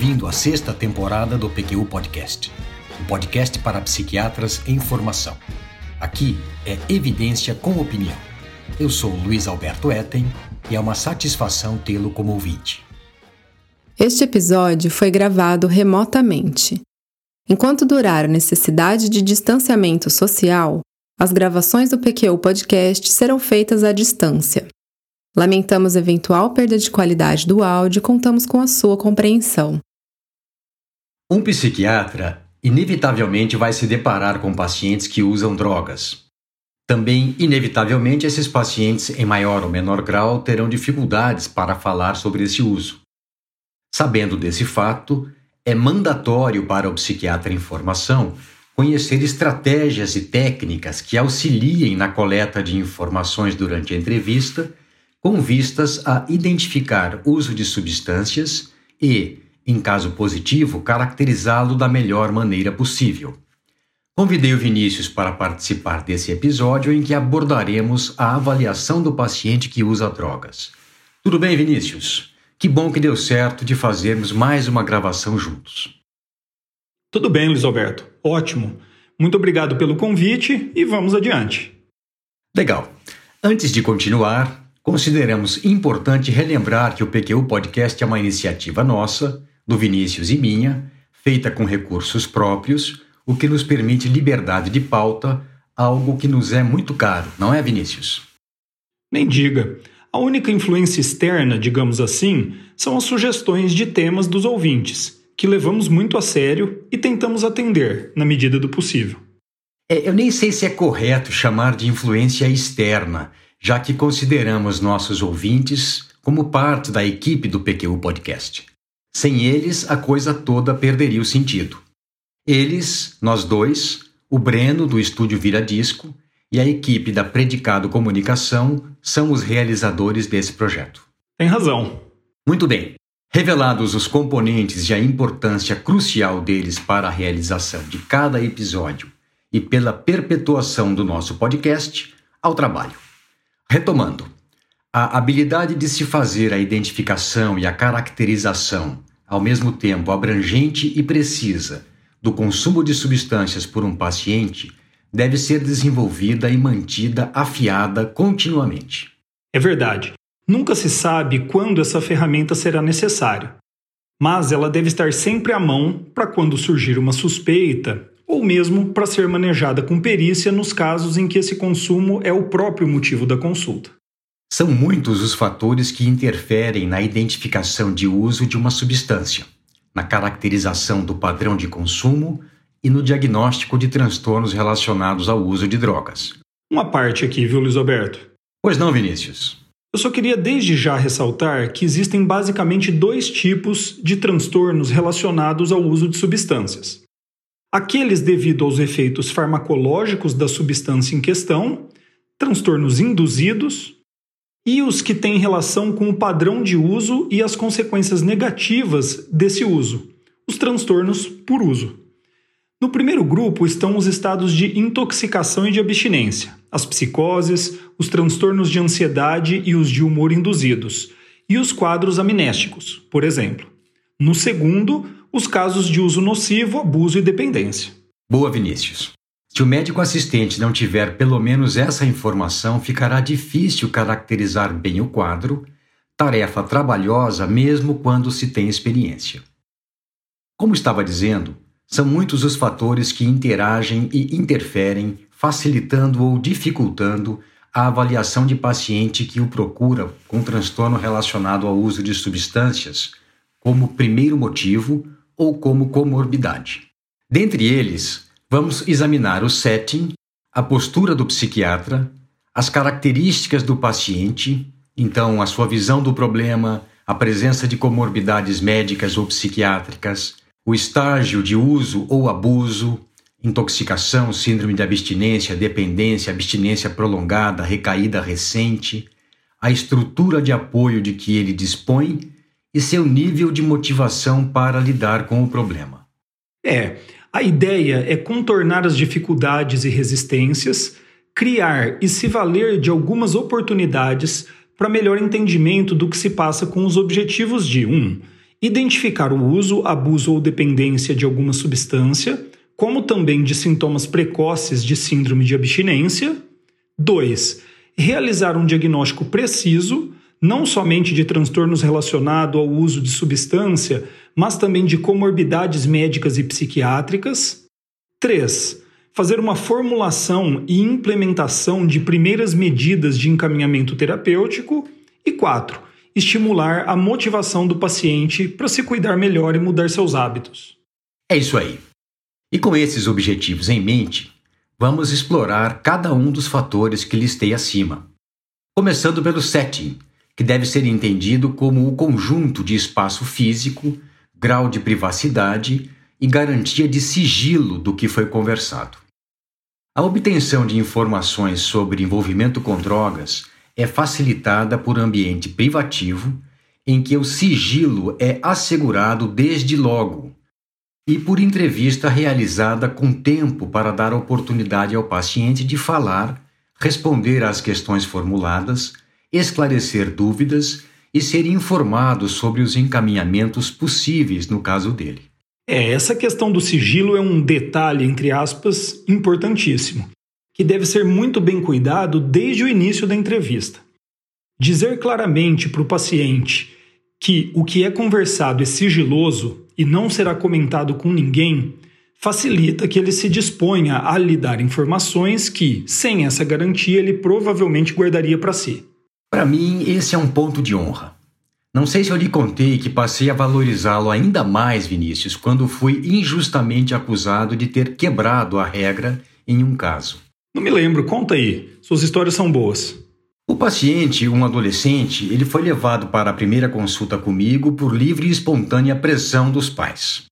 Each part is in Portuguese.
ouvindo a sexta temporada do PQU Podcast, um podcast para psiquiatras em formação. Aqui é evidência com opinião. Eu sou Luiz Alberto Etten e é uma satisfação tê-lo como ouvinte. Este episódio foi gravado remotamente. Enquanto durar a necessidade de distanciamento social, as gravações do PQU Podcast serão feitas à distância. Lamentamos eventual perda de qualidade do áudio e contamos com a sua compreensão. Um psiquiatra inevitavelmente vai se deparar com pacientes que usam drogas. Também, inevitavelmente, esses pacientes, em maior ou menor grau, terão dificuldades para falar sobre esse uso. Sabendo desse fato, é mandatório para o psiquiatra em formação conhecer estratégias e técnicas que auxiliem na coleta de informações durante a entrevista com vistas a identificar uso de substâncias e, em caso positivo, caracterizá-lo da melhor maneira possível. Convidei o Vinícius para participar desse episódio em que abordaremos a avaliação do paciente que usa drogas. Tudo bem, Vinícius? Que bom que deu certo de fazermos mais uma gravação juntos. Tudo bem, Luiz Alberto. Ótimo. Muito obrigado pelo convite e vamos adiante. Legal. Antes de continuar, Consideramos importante relembrar que o PQU Podcast é uma iniciativa nossa, do Vinícius e minha, feita com recursos próprios, o que nos permite liberdade de pauta, algo que nos é muito caro, não é, Vinícius? Nem diga. A única influência externa, digamos assim, são as sugestões de temas dos ouvintes, que levamos muito a sério e tentamos atender, na medida do possível. É, eu nem sei se é correto chamar de influência externa já que consideramos nossos ouvintes como parte da equipe do PQU Podcast. Sem eles, a coisa toda perderia o sentido. Eles, nós dois, o Breno, do estúdio Vira Disco, e a equipe da Predicado Comunicação são os realizadores desse projeto. Tem razão. Muito bem. Revelados os componentes e a importância crucial deles para a realização de cada episódio e pela perpetuação do nosso podcast, ao trabalho. Retomando, a habilidade de se fazer a identificação e a caracterização, ao mesmo tempo abrangente e precisa, do consumo de substâncias por um paciente deve ser desenvolvida e mantida afiada continuamente. É verdade. Nunca se sabe quando essa ferramenta será necessária, mas ela deve estar sempre à mão para quando surgir uma suspeita ou mesmo para ser manejada com perícia nos casos em que esse consumo é o próprio motivo da consulta. São muitos os fatores que interferem na identificação de uso de uma substância, na caracterização do padrão de consumo e no diagnóstico de transtornos relacionados ao uso de drogas. Uma parte aqui, viu, Luiz Alberto? Pois não, Vinícius. Eu só queria desde já ressaltar que existem basicamente dois tipos de transtornos relacionados ao uso de substâncias aqueles devido aos efeitos farmacológicos da substância em questão, transtornos induzidos, e os que têm relação com o padrão de uso e as consequências negativas desse uso, os transtornos por uso. No primeiro grupo estão os estados de intoxicação e de abstinência, as psicoses, os transtornos de ansiedade e os de humor induzidos, e os quadros amnésticos, por exemplo. No segundo, os casos de uso nocivo, abuso e dependência. Boa, Vinícius. Se o médico assistente não tiver pelo menos essa informação, ficará difícil caracterizar bem o quadro, tarefa trabalhosa mesmo quando se tem experiência. Como estava dizendo, são muitos os fatores que interagem e interferem, facilitando ou dificultando a avaliação de paciente que o procura com transtorno relacionado ao uso de substâncias, como primeiro motivo ou como comorbidade. Dentre eles, vamos examinar o setting, a postura do psiquiatra, as características do paciente, então a sua visão do problema, a presença de comorbidades médicas ou psiquiátricas, o estágio de uso ou abuso, intoxicação, síndrome de abstinência, dependência, abstinência prolongada, recaída recente, a estrutura de apoio de que ele dispõe e seu nível de motivação para lidar com o problema. É, a ideia é contornar as dificuldades e resistências, criar e se valer de algumas oportunidades para melhor entendimento do que se passa com os objetivos de 1. Um, identificar o uso, abuso ou dependência de alguma substância, como também de sintomas precoces de síndrome de abstinência. 2. Realizar um diagnóstico preciso, não somente de transtornos relacionados ao uso de substância, mas também de comorbidades médicas e psiquiátricas. 3. Fazer uma formulação e implementação de primeiras medidas de encaminhamento terapêutico. E 4 estimular a motivação do paciente para se cuidar melhor e mudar seus hábitos. É isso aí. E com esses objetivos em mente, vamos explorar cada um dos fatores que listei acima. Começando pelo setting, que deve ser entendido como o conjunto de espaço físico, grau de privacidade e garantia de sigilo do que foi conversado. A obtenção de informações sobre envolvimento com drogas é facilitada por ambiente privativo, em que o sigilo é assegurado desde logo, e por entrevista realizada com tempo para dar oportunidade ao paciente de falar, responder às questões formuladas, esclarecer dúvidas e ser informado sobre os encaminhamentos possíveis no caso dele. É, essa questão do sigilo é um detalhe, entre aspas, importantíssimo que deve ser muito bem cuidado desde o início da entrevista. Dizer claramente para o paciente que o que é conversado é sigiloso e não será comentado com ninguém facilita que ele se disponha a lhe dar informações que, sem essa garantia, ele provavelmente guardaria para si. Para mim, esse é um ponto de honra. Não sei se eu lhe contei que passei a valorizá-lo ainda mais, Vinícius, quando fui injustamente acusado de ter quebrado a regra em um caso. Não me lembro, conta aí. Suas histórias são boas. O paciente, um adolescente, ele foi levado para a primeira consulta comigo por livre e espontânea pressão dos pais,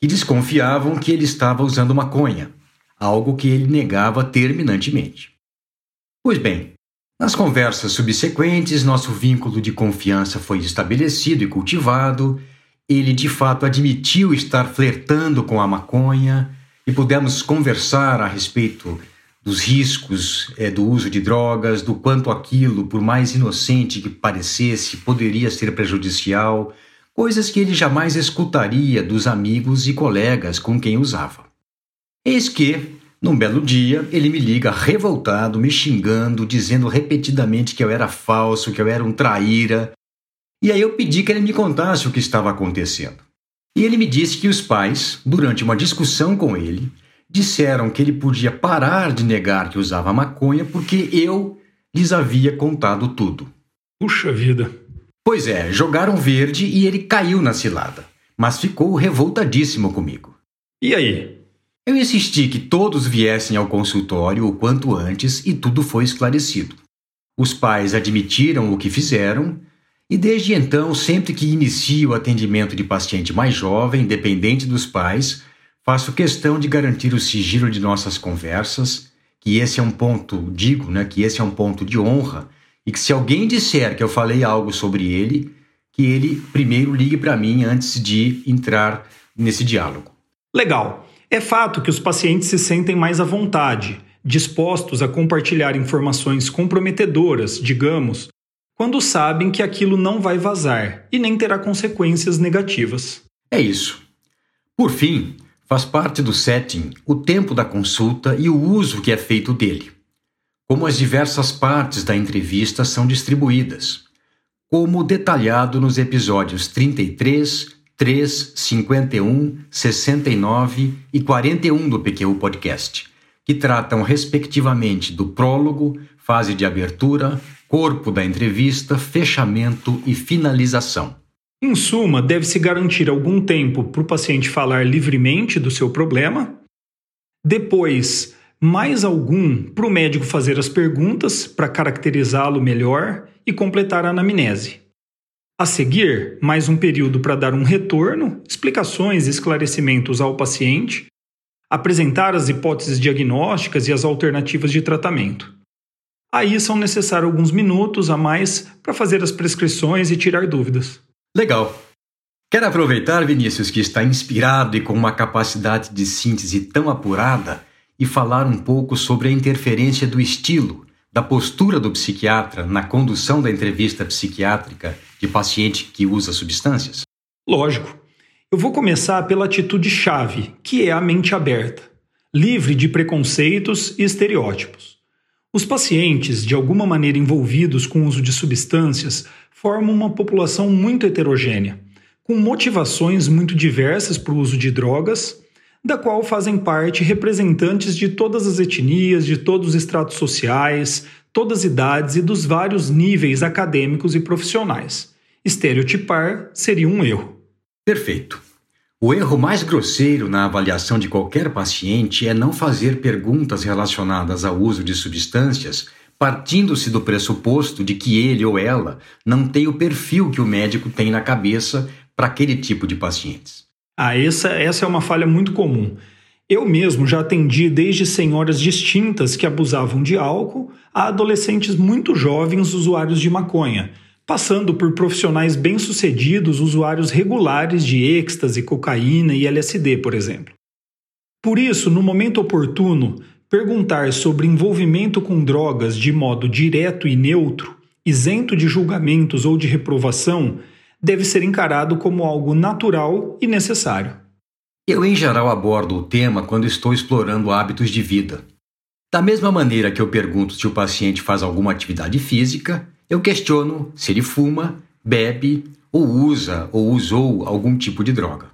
que desconfiavam que ele estava usando maconha, algo que ele negava terminantemente. Pois bem, nas conversas subsequentes, nosso vínculo de confiança foi estabelecido e cultivado. Ele de fato admitiu estar flertando com a maconha e pudemos conversar a respeito dos riscos é, do uso de drogas, do quanto aquilo, por mais inocente que parecesse, poderia ser prejudicial, coisas que ele jamais escutaria dos amigos e colegas com quem usava. Eis que, num belo dia, ele me liga revoltado, me xingando, dizendo repetidamente que eu era falso, que eu era um traíra. E aí eu pedi que ele me contasse o que estava acontecendo. E ele me disse que os pais, durante uma discussão com ele, disseram que ele podia parar de negar que usava maconha porque eu lhes havia contado tudo. Puxa vida! Pois é, jogaram verde e ele caiu na cilada, mas ficou revoltadíssimo comigo. E aí? Eu insisti que todos viessem ao consultório o quanto antes e tudo foi esclarecido. Os pais admitiram o que fizeram e desde então, sempre que inicio o atendimento de paciente mais jovem, dependente dos pais, Faço questão de garantir o sigilo de nossas conversas, que esse é um ponto, digo, né, que esse é um ponto de honra, e que se alguém disser que eu falei algo sobre ele, que ele primeiro ligue para mim antes de entrar nesse diálogo. Legal. É fato que os pacientes se sentem mais à vontade, dispostos a compartilhar informações comprometedoras, digamos, quando sabem que aquilo não vai vazar e nem terá consequências negativas. É isso. Por fim, Faz parte do setting o tempo da consulta e o uso que é feito dele. Como as diversas partes da entrevista são distribuídas, como detalhado nos episódios 33, 3, 51, 69 e 41 do PQ Podcast, que tratam respectivamente do prólogo, fase de abertura, corpo da entrevista, fechamento e finalização. Em suma, deve-se garantir algum tempo para o paciente falar livremente do seu problema, depois, mais algum para o médico fazer as perguntas para caracterizá-lo melhor e completar a anamnese. A seguir, mais um período para dar um retorno, explicações e esclarecimentos ao paciente, apresentar as hipóteses diagnósticas e as alternativas de tratamento. Aí são necessários alguns minutos a mais para fazer as prescrições e tirar dúvidas. Legal. Quero aproveitar, Vinícius, que está inspirado e com uma capacidade de síntese tão apurada e falar um pouco sobre a interferência do estilo, da postura do psiquiatra na condução da entrevista psiquiátrica de paciente que usa substâncias? Lógico. Eu vou começar pela atitude chave, que é a mente aberta, livre de preconceitos e estereótipos. Os pacientes, de alguma maneira envolvidos com o uso de substâncias, formam uma população muito heterogênea, com motivações muito diversas para o uso de drogas, da qual fazem parte representantes de todas as etnias, de todos os estratos sociais, todas as idades e dos vários níveis acadêmicos e profissionais. Estereotipar seria um erro. Perfeito. O erro mais grosseiro na avaliação de qualquer paciente é não fazer perguntas relacionadas ao uso de substâncias, partindo-se do pressuposto de que ele ou ela não tem o perfil que o médico tem na cabeça para aquele tipo de pacientes. Ah, essa, essa é uma falha muito comum. Eu mesmo já atendi desde senhoras distintas que abusavam de álcool a adolescentes muito jovens usuários de maconha passando por profissionais bem-sucedidos usuários regulares de êxtase, cocaína e LSD, por exemplo. Por isso, no momento oportuno, perguntar sobre envolvimento com drogas de modo direto e neutro, isento de julgamentos ou de reprovação, deve ser encarado como algo natural e necessário. Eu, em geral, abordo o tema quando estou explorando hábitos de vida. Da mesma maneira que eu pergunto se o paciente faz alguma atividade física, eu questiono se ele fuma, bebe ou usa ou usou algum tipo de droga.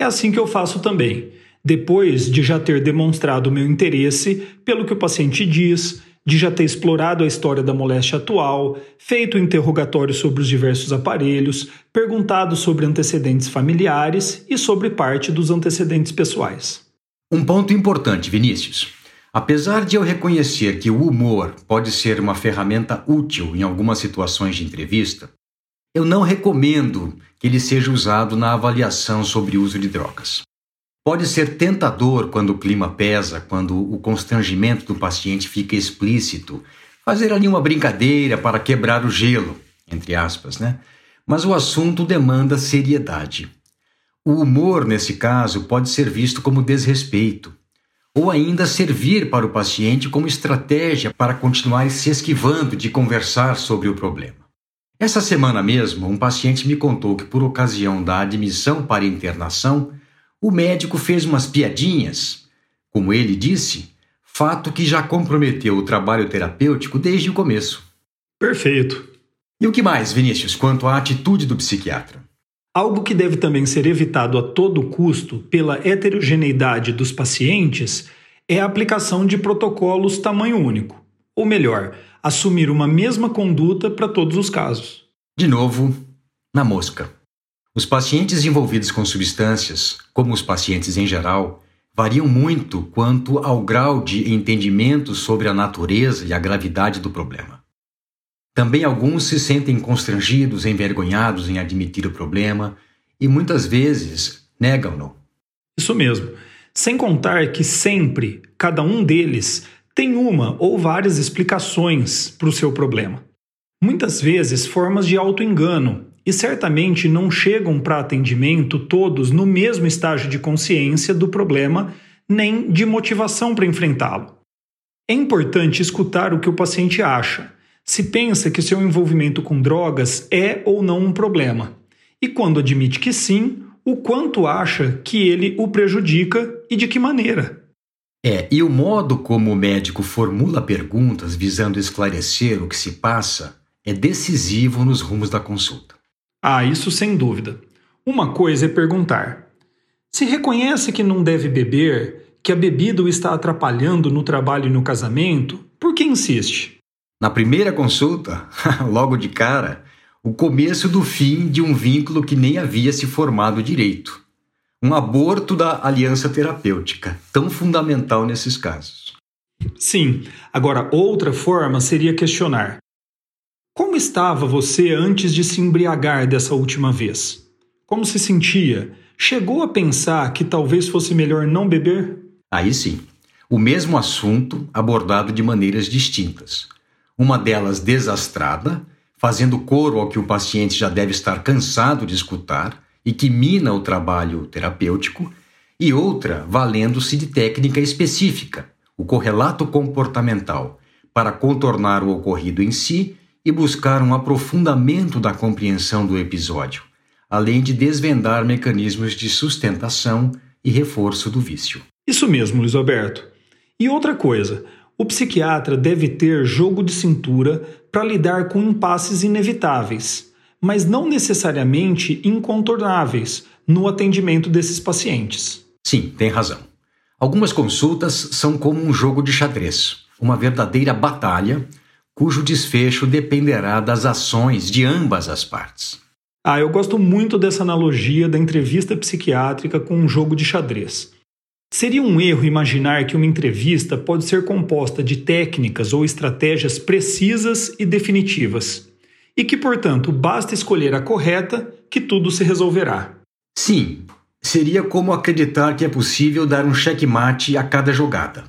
É assim que eu faço também. Depois de já ter demonstrado meu interesse pelo que o paciente diz, de já ter explorado a história da moléstia atual, feito interrogatório sobre os diversos aparelhos, perguntado sobre antecedentes familiares e sobre parte dos antecedentes pessoais. Um ponto importante, Vinícius. Apesar de eu reconhecer que o humor pode ser uma ferramenta útil em algumas situações de entrevista, eu não recomendo que ele seja usado na avaliação sobre o uso de drogas. Pode ser tentador quando o clima pesa, quando o constrangimento do paciente fica explícito, fazer ali uma brincadeira para quebrar o gelo, entre aspas, né? Mas o assunto demanda seriedade. O humor, nesse caso, pode ser visto como desrespeito ou ainda servir para o paciente como estratégia para continuar se esquivando de conversar sobre o problema. Essa semana mesmo, um paciente me contou que, por ocasião da admissão para internação, o médico fez umas piadinhas, como ele disse, fato que já comprometeu o trabalho terapêutico desde o começo. Perfeito. E o que mais, Vinícius, quanto à atitude do psiquiatra? Algo que deve também ser evitado a todo custo pela heterogeneidade dos pacientes é a aplicação de protocolos tamanho único, ou melhor, assumir uma mesma conduta para todos os casos. De novo, na mosca. Os pacientes envolvidos com substâncias, como os pacientes em geral, variam muito quanto ao grau de entendimento sobre a natureza e a gravidade do problema. Também alguns se sentem constrangidos, envergonhados em admitir o problema e muitas vezes negam-no. Isso mesmo. Sem contar que sempre cada um deles tem uma ou várias explicações para o seu problema. Muitas vezes formas de auto-engano e certamente não chegam para atendimento todos no mesmo estágio de consciência do problema nem de motivação para enfrentá-lo. É importante escutar o que o paciente acha se pensa que seu envolvimento com drogas é ou não um problema, e quando admite que sim, o quanto acha que ele o prejudica e de que maneira. É, e o modo como o médico formula perguntas visando esclarecer o que se passa é decisivo nos rumos da consulta. Ah, isso sem dúvida. Uma coisa é perguntar: se reconhece que não deve beber, que a bebida o está atrapalhando no trabalho e no casamento, por que insiste? Na primeira consulta, logo de cara, o começo do fim de um vínculo que nem havia se formado direito. Um aborto da aliança terapêutica, tão fundamental nesses casos. Sim, agora outra forma seria questionar: Como estava você antes de se embriagar dessa última vez? Como se sentia? Chegou a pensar que talvez fosse melhor não beber? Aí sim, o mesmo assunto abordado de maneiras distintas uma delas desastrada, fazendo coro ao que o paciente já deve estar cansado de escutar e que mina o trabalho terapêutico, e outra valendo-se de técnica específica, o correlato comportamental, para contornar o ocorrido em si e buscar um aprofundamento da compreensão do episódio, além de desvendar mecanismos de sustentação e reforço do vício. Isso mesmo, Luiz Alberto. E outra coisa, o psiquiatra deve ter jogo de cintura para lidar com impasses inevitáveis, mas não necessariamente incontornáveis no atendimento desses pacientes. Sim, tem razão. Algumas consultas são como um jogo de xadrez, uma verdadeira batalha cujo desfecho dependerá das ações de ambas as partes. Ah, eu gosto muito dessa analogia da entrevista psiquiátrica com um jogo de xadrez. Seria um erro imaginar que uma entrevista pode ser composta de técnicas ou estratégias precisas e definitivas, e que, portanto, basta escolher a correta que tudo se resolverá. Sim, seria como acreditar que é possível dar um checkmate a cada jogada.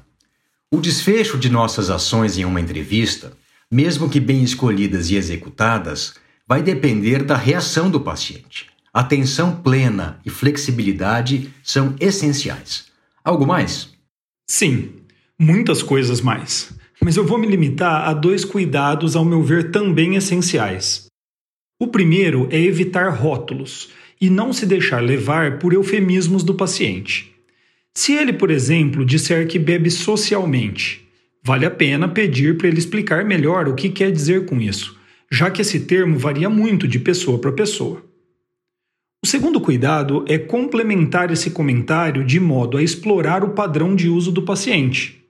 O desfecho de nossas ações em uma entrevista, mesmo que bem escolhidas e executadas, vai depender da reação do paciente. Atenção plena e flexibilidade são essenciais. Algo mais? Sim, muitas coisas mais. Mas eu vou me limitar a dois cuidados, ao meu ver, também essenciais. O primeiro é evitar rótulos e não se deixar levar por eufemismos do paciente. Se ele, por exemplo, disser que bebe socialmente, vale a pena pedir para ele explicar melhor o que quer dizer com isso, já que esse termo varia muito de pessoa para pessoa. O segundo cuidado é complementar esse comentário de modo a explorar o padrão de uso do paciente.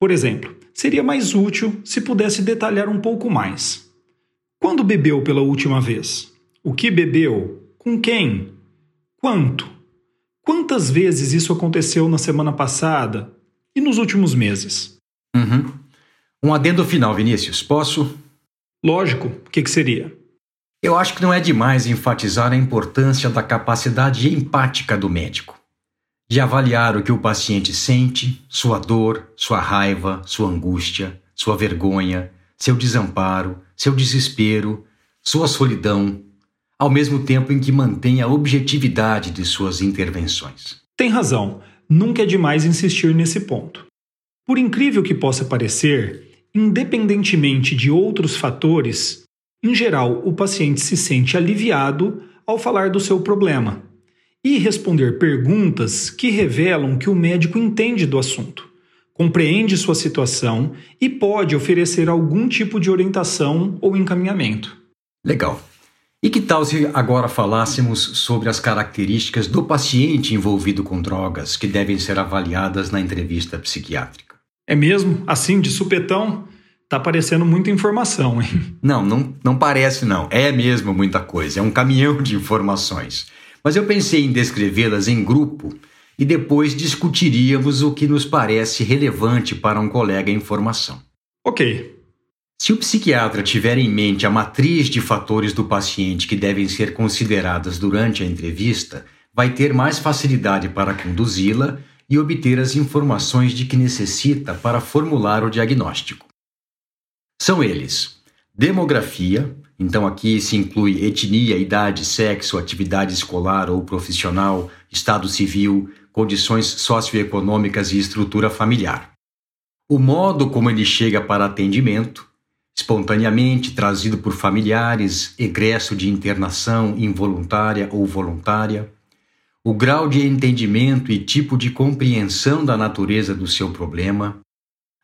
Por exemplo, seria mais útil se pudesse detalhar um pouco mais. Quando bebeu pela última vez? O que bebeu? Com quem? Quanto? Quantas vezes isso aconteceu na semana passada e nos últimos meses? Uhum. Um adendo final, Vinícius. Posso? Lógico. O que, que seria? Eu acho que não é demais enfatizar a importância da capacidade empática do médico, de avaliar o que o paciente sente, sua dor, sua raiva, sua angústia, sua vergonha, seu desamparo, seu desespero, sua solidão, ao mesmo tempo em que mantém a objetividade de suas intervenções. Tem razão, nunca é demais insistir nesse ponto. Por incrível que possa parecer, independentemente de outros fatores, em geral, o paciente se sente aliviado ao falar do seu problema e responder perguntas que revelam que o médico entende do assunto, compreende sua situação e pode oferecer algum tipo de orientação ou encaminhamento. Legal. E que tal se agora falássemos sobre as características do paciente envolvido com drogas que devem ser avaliadas na entrevista psiquiátrica? É mesmo? Assim, de supetão? Tá parecendo muita informação, hein? Não, não, não parece não. É mesmo muita coisa. É um caminhão de informações. Mas eu pensei em descrevê-las em grupo e depois discutiríamos o que nos parece relevante para um colega em formação. Ok. Se o psiquiatra tiver em mente a matriz de fatores do paciente que devem ser consideradas durante a entrevista, vai ter mais facilidade para conduzi-la e obter as informações de que necessita para formular o diagnóstico. São eles: demografia, então aqui se inclui etnia, idade, sexo, atividade escolar ou profissional, estado civil, condições socioeconômicas e estrutura familiar. O modo como ele chega para atendimento, espontaneamente trazido por familiares, egresso de internação involuntária ou voluntária, o grau de entendimento e tipo de compreensão da natureza do seu problema,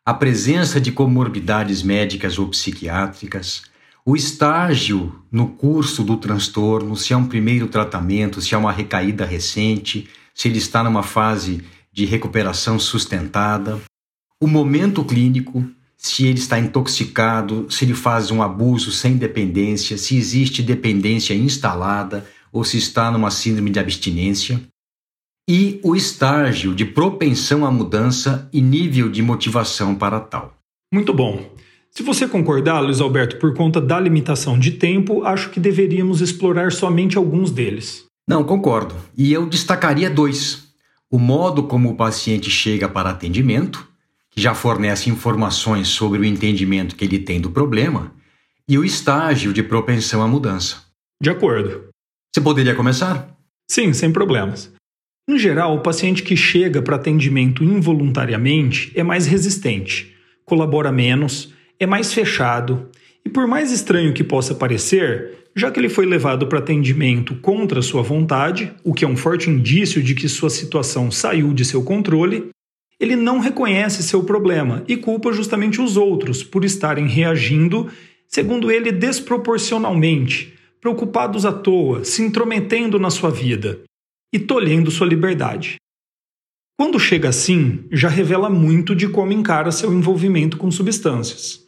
a presença de comorbidades médicas ou psiquiátricas, o estágio no curso do transtorno, se é um primeiro tratamento, se é uma recaída recente, se ele está numa fase de recuperação sustentada, o momento clínico, se ele está intoxicado, se ele faz um abuso sem dependência, se existe dependência instalada ou se está numa síndrome de abstinência, e o estágio de propensão à mudança e nível de motivação para tal. Muito bom. Se você concordar, Luiz Alberto, por conta da limitação de tempo, acho que deveríamos explorar somente alguns deles. Não, concordo. E eu destacaria dois: o modo como o paciente chega para atendimento, que já fornece informações sobre o entendimento que ele tem do problema, e o estágio de propensão à mudança. De acordo. Você poderia começar? Sim, sem problemas. Em geral, o paciente que chega para atendimento involuntariamente é mais resistente, colabora menos, é mais fechado E por mais estranho que possa parecer, já que ele foi levado para atendimento contra sua vontade, o que é um forte indício de que sua situação saiu de seu controle, ele não reconhece seu problema e culpa justamente os outros por estarem reagindo, segundo ele, desproporcionalmente, preocupados à toa, se intrometendo na sua vida e tolhendo sua liberdade. Quando chega assim, já revela muito de como encara seu envolvimento com substâncias.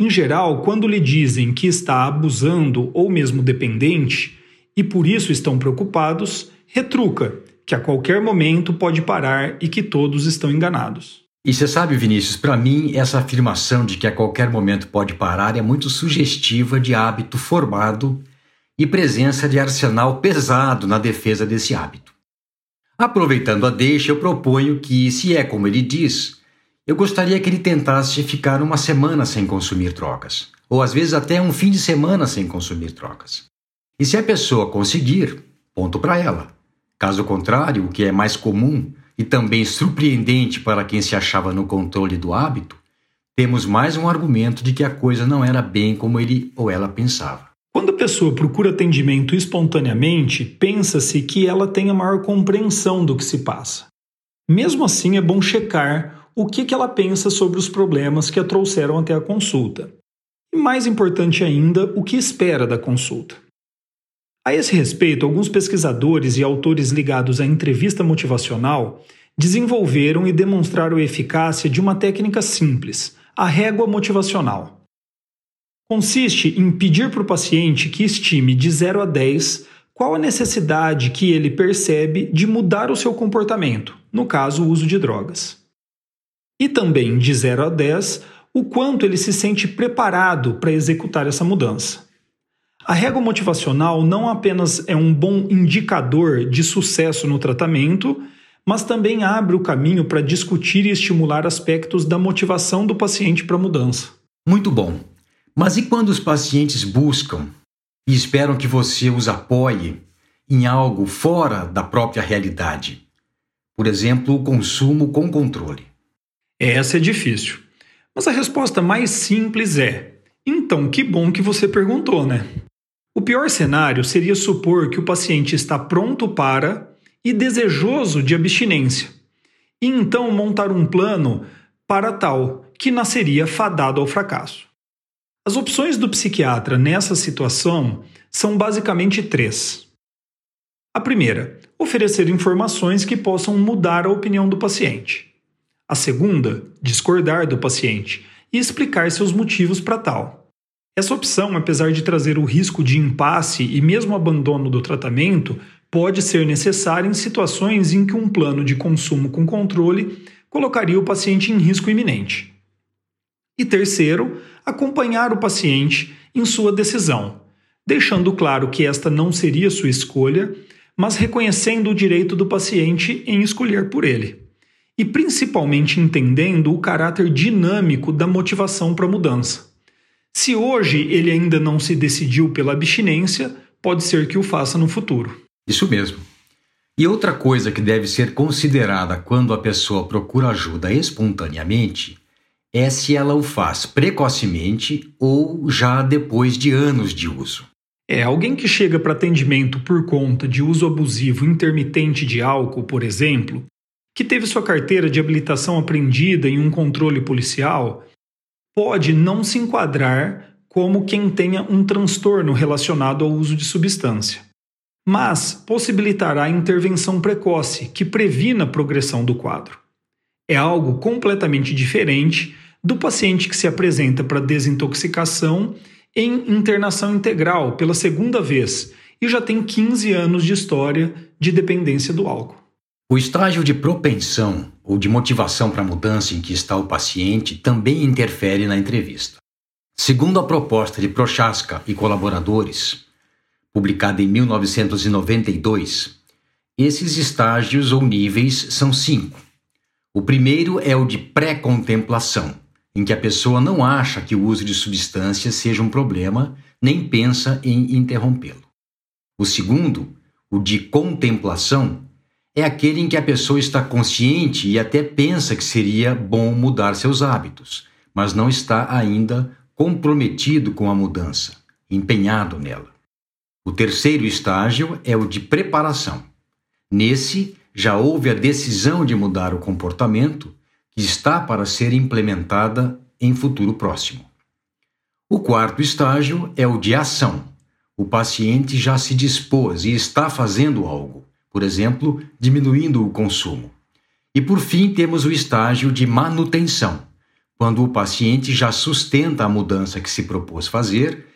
Em geral, quando lhe dizem que está abusando ou mesmo dependente e por isso estão preocupados, retruca que a qualquer momento pode parar e que todos estão enganados. E você sabe, Vinícius, para mim, essa afirmação de que a qualquer momento pode parar é muito sugestiva de hábito formado e presença de arsenal pesado na defesa desse hábito. Aproveitando a deixa, eu proponho que, se é como ele diz, eu gostaria que ele tentasse ficar uma semana sem consumir drogas, ou às vezes até um fim de semana sem consumir drogas. E se a pessoa conseguir, ponto para ela. Caso contrário, o que é mais comum e também surpreendente para quem se achava no controle do hábito, temos mais um argumento de que a coisa não era bem como ele ou ela pensava. Quando a pessoa procura atendimento espontaneamente, pensa-se que ela tem a maior compreensão do que se passa. Mesmo assim, é bom checar o que, que ela pensa sobre os problemas que a trouxeram até a consulta. E mais importante ainda, o que espera da consulta. A esse respeito, alguns pesquisadores e autores ligados à entrevista motivacional desenvolveram e demonstraram a eficácia de uma técnica simples, a régua motivacional. Consiste em pedir para o paciente que estime de 0 a 10 qual a necessidade que ele percebe de mudar o seu comportamento, no caso, o uso de drogas. E também de 0 a 10 o quanto ele se sente preparado para executar essa mudança. A régua motivacional não apenas é um bom indicador de sucesso no tratamento, mas também abre o caminho para discutir e estimular aspectos da motivação do paciente para a mudança. Muito bom. Mas e quando os pacientes buscam e esperam que você os apoie em algo fora da própria realidade? Por exemplo, o consumo com controle. Essa é difícil. Mas a resposta mais simples é: então, que bom que você perguntou, né? O pior cenário seria supor que o paciente está pronto para e desejoso de abstinência, e então montar um plano para tal, que nasceria fadado ao fracasso. As opções do psiquiatra nessa situação são basicamente três. A primeira, oferecer informações que possam mudar a opinião do paciente. A segunda, discordar do paciente e explicar seus motivos para tal. Essa opção, apesar de trazer o risco de impasse e mesmo abandono do tratamento, pode ser necessária em situações em que um plano de consumo com controle colocaria o paciente em risco iminente. E terceiro, acompanhar o paciente em sua decisão, deixando claro que esta não seria sua escolha, mas reconhecendo o direito do paciente em escolher por ele. E principalmente entendendo o caráter dinâmico da motivação para a mudança. Se hoje ele ainda não se decidiu pela abstinência, pode ser que o faça no futuro. Isso mesmo. E outra coisa que deve ser considerada quando a pessoa procura ajuda espontaneamente é se ela o faz precocemente ou já depois de anos de uso. É alguém que chega para atendimento por conta de uso abusivo intermitente de álcool, por exemplo, que teve sua carteira de habilitação apreendida em um controle policial, pode não se enquadrar como quem tenha um transtorno relacionado ao uso de substância, mas possibilitará intervenção precoce que previna a progressão do quadro. É algo completamente diferente do paciente que se apresenta para desintoxicação em internação integral pela segunda vez e já tem 15 anos de história de dependência do álcool. O estágio de propensão ou de motivação para a mudança em que está o paciente também interfere na entrevista. Segundo a proposta de Prochaska e colaboradores, publicada em 1992, esses estágios ou níveis são cinco. O primeiro é o de pré-contemplação, em que a pessoa não acha que o uso de substâncias seja um problema, nem pensa em interrompê-lo. O segundo, o de contemplação, é aquele em que a pessoa está consciente e até pensa que seria bom mudar seus hábitos, mas não está ainda comprometido com a mudança, empenhado nela. O terceiro estágio é o de preparação. Nesse, já houve a decisão de mudar o comportamento que está para ser implementada em futuro próximo. O quarto estágio é o de ação. O paciente já se dispôs e está fazendo algo, por exemplo, diminuindo o consumo. E por fim, temos o estágio de manutenção, quando o paciente já sustenta a mudança que se propôs fazer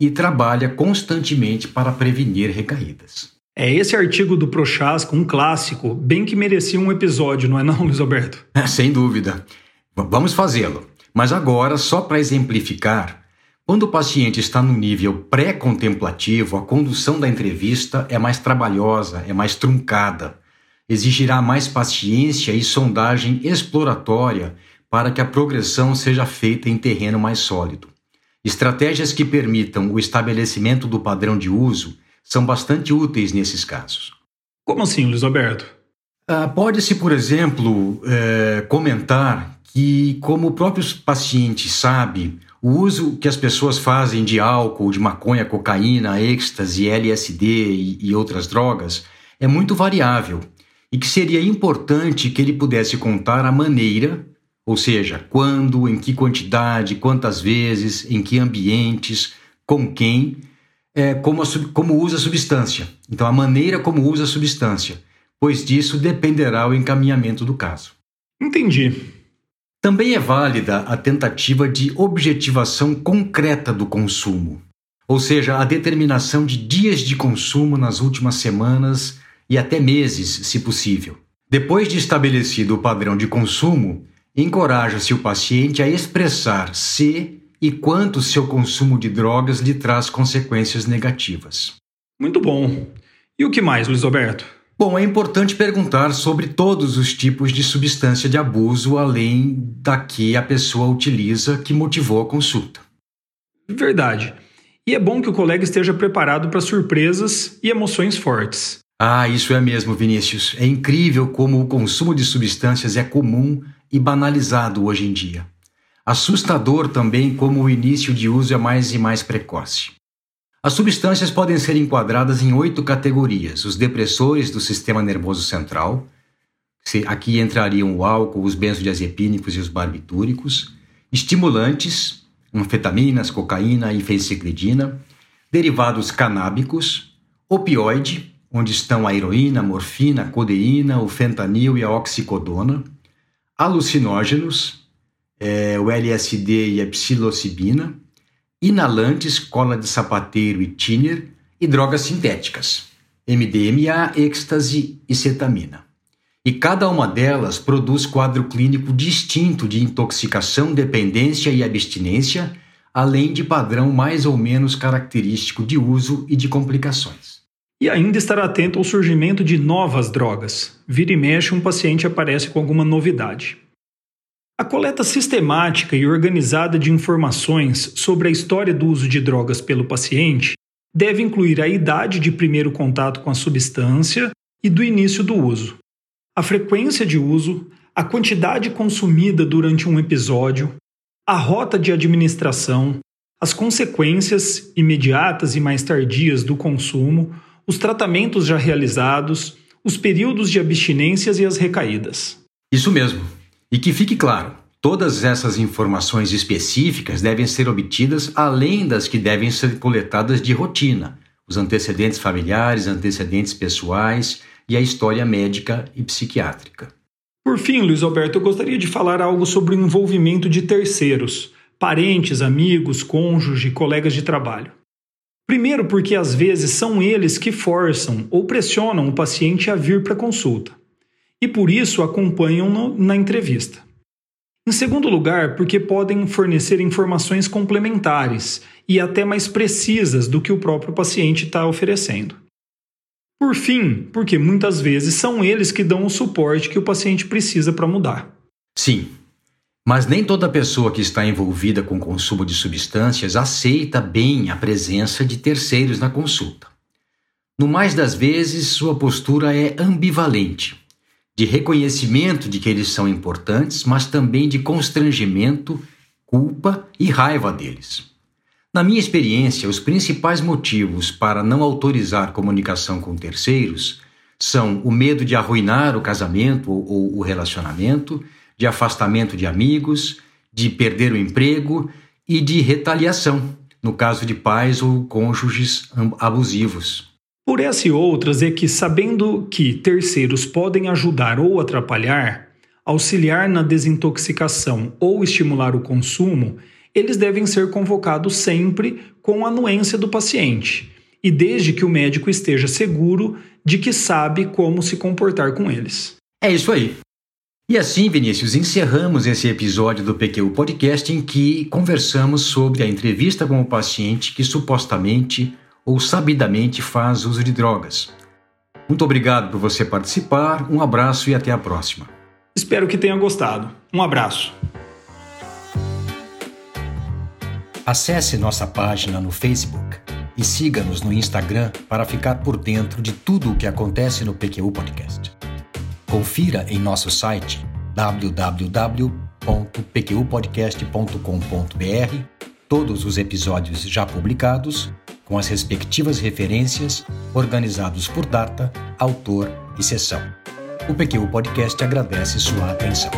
e trabalha constantemente para prevenir recaídas. É esse artigo do Prochasco, um clássico, bem que merecia um episódio, não é não, Luiz Alberto? Sem dúvida. Vamos fazê-lo. Mas agora, só para exemplificar, quando o paciente está no nível pré-contemplativo, a condução da entrevista é mais trabalhosa, é mais truncada. Exigirá mais paciência e sondagem exploratória para que a progressão seja feita em terreno mais sólido. Estratégias que permitam o estabelecimento do padrão de uso são bastante úteis nesses casos. Como assim, Luiz Alberto? Ah, Pode-se, por exemplo, é, comentar que, como o próprio paciente sabe, o uso que as pessoas fazem de álcool, de maconha, cocaína, êxtase, LSD e, e outras drogas é muito variável e que seria importante que ele pudesse contar a maneira ou seja, quando, em que quantidade, quantas vezes, em que ambientes, com quem, é, como, a, como usa a substância. Então, a maneira como usa a substância, pois disso dependerá o encaminhamento do caso. Entendi. Também é válida a tentativa de objetivação concreta do consumo, ou seja, a determinação de dias de consumo nas últimas semanas e até meses, se possível. Depois de estabelecido o padrão de consumo, encoraja-se o paciente a expressar se e quanto seu consumo de drogas lhe traz consequências negativas. Muito bom. E o que mais, Luiz Alberto? Bom, é importante perguntar sobre todos os tipos de substância de abuso, além da que a pessoa utiliza que motivou a consulta. Verdade. E é bom que o colega esteja preparado para surpresas e emoções fortes. Ah, isso é mesmo, Vinícius. É incrível como o consumo de substâncias é comum e banalizado hoje em dia. Assustador também como o início de uso é mais e mais precoce. As substâncias podem ser enquadradas em oito categorias: os depressores do sistema nervoso central, aqui entrariam o álcool, os benzodiazepínicos e os barbitúricos, estimulantes, anfetaminas, cocaína e fenciclidina, derivados canábicos, opioide, onde estão a heroína, a morfina, a codeína, o fentanil e a oxicodona, alucinógenos, é, o LSD e a psilocibina, inalantes, cola de sapateiro e thinner e drogas sintéticas, MDMA, êxtase e cetamina. E cada uma delas produz quadro clínico distinto de intoxicação, dependência e abstinência, além de padrão mais ou menos característico de uso e de complicações. E ainda estar atento ao surgimento de novas drogas. Vira e mexe, um paciente aparece com alguma novidade. A coleta sistemática e organizada de informações sobre a história do uso de drogas pelo paciente deve incluir a idade de primeiro contato com a substância e do início do uso, a frequência de uso, a quantidade consumida durante um episódio, a rota de administração, as consequências imediatas e mais tardias do consumo, os tratamentos já realizados, os períodos de abstinências e as recaídas. Isso mesmo. E que fique claro, todas essas informações específicas devem ser obtidas além das que devem ser coletadas de rotina, os antecedentes familiares, antecedentes pessoais e a história médica e psiquiátrica. Por fim, Luiz Alberto, eu gostaria de falar algo sobre o envolvimento de terceiros, parentes, amigos, cônjuge, colegas de trabalho. Primeiro, porque às vezes são eles que forçam ou pressionam o paciente a vir para consulta, e por isso acompanham-no na entrevista. Em segundo lugar, porque podem fornecer informações complementares e até mais precisas do que o próprio paciente está oferecendo. Por fim, porque muitas vezes são eles que dão o suporte que o paciente precisa para mudar. Sim, mas nem toda pessoa que está envolvida com o consumo de substâncias aceita bem a presença de terceiros na consulta. No mais das vezes, sua postura é ambivalente, de reconhecimento de que eles são importantes, mas também de constrangimento culpa e raiva deles. Na minha experiência, os principais motivos para não autorizar comunicação com terceiros são o medo de arruinar o casamento ou o relacionamento, de afastamento de amigos, de perder o emprego e de retaliação, no caso de pais ou cônjuges abusivos. Por essa e outras é que, sabendo que terceiros podem ajudar ou atrapalhar, auxiliar na desintoxicação ou estimular o consumo, eles devem ser convocados sempre com anuência do paciente e desde que o médico esteja seguro de que sabe como se comportar com eles. É isso aí. E assim, Vinícius, encerramos esse episódio do PQ Podcast em que conversamos sobre a entrevista com o paciente que supostamente ou sabidamente faz uso de drogas. Muito obrigado por você participar, um abraço e até a próxima. Espero que tenha gostado. Um abraço. Acesse nossa página no Facebook e siga-nos no Instagram para ficar por dentro de tudo o que acontece no PQU Podcast. Confira em nosso site www.pqpodcast.com.br todos os episódios já publicados, com as respectivas referências, organizados por data, autor e sessão. O PQU Podcast agradece sua atenção.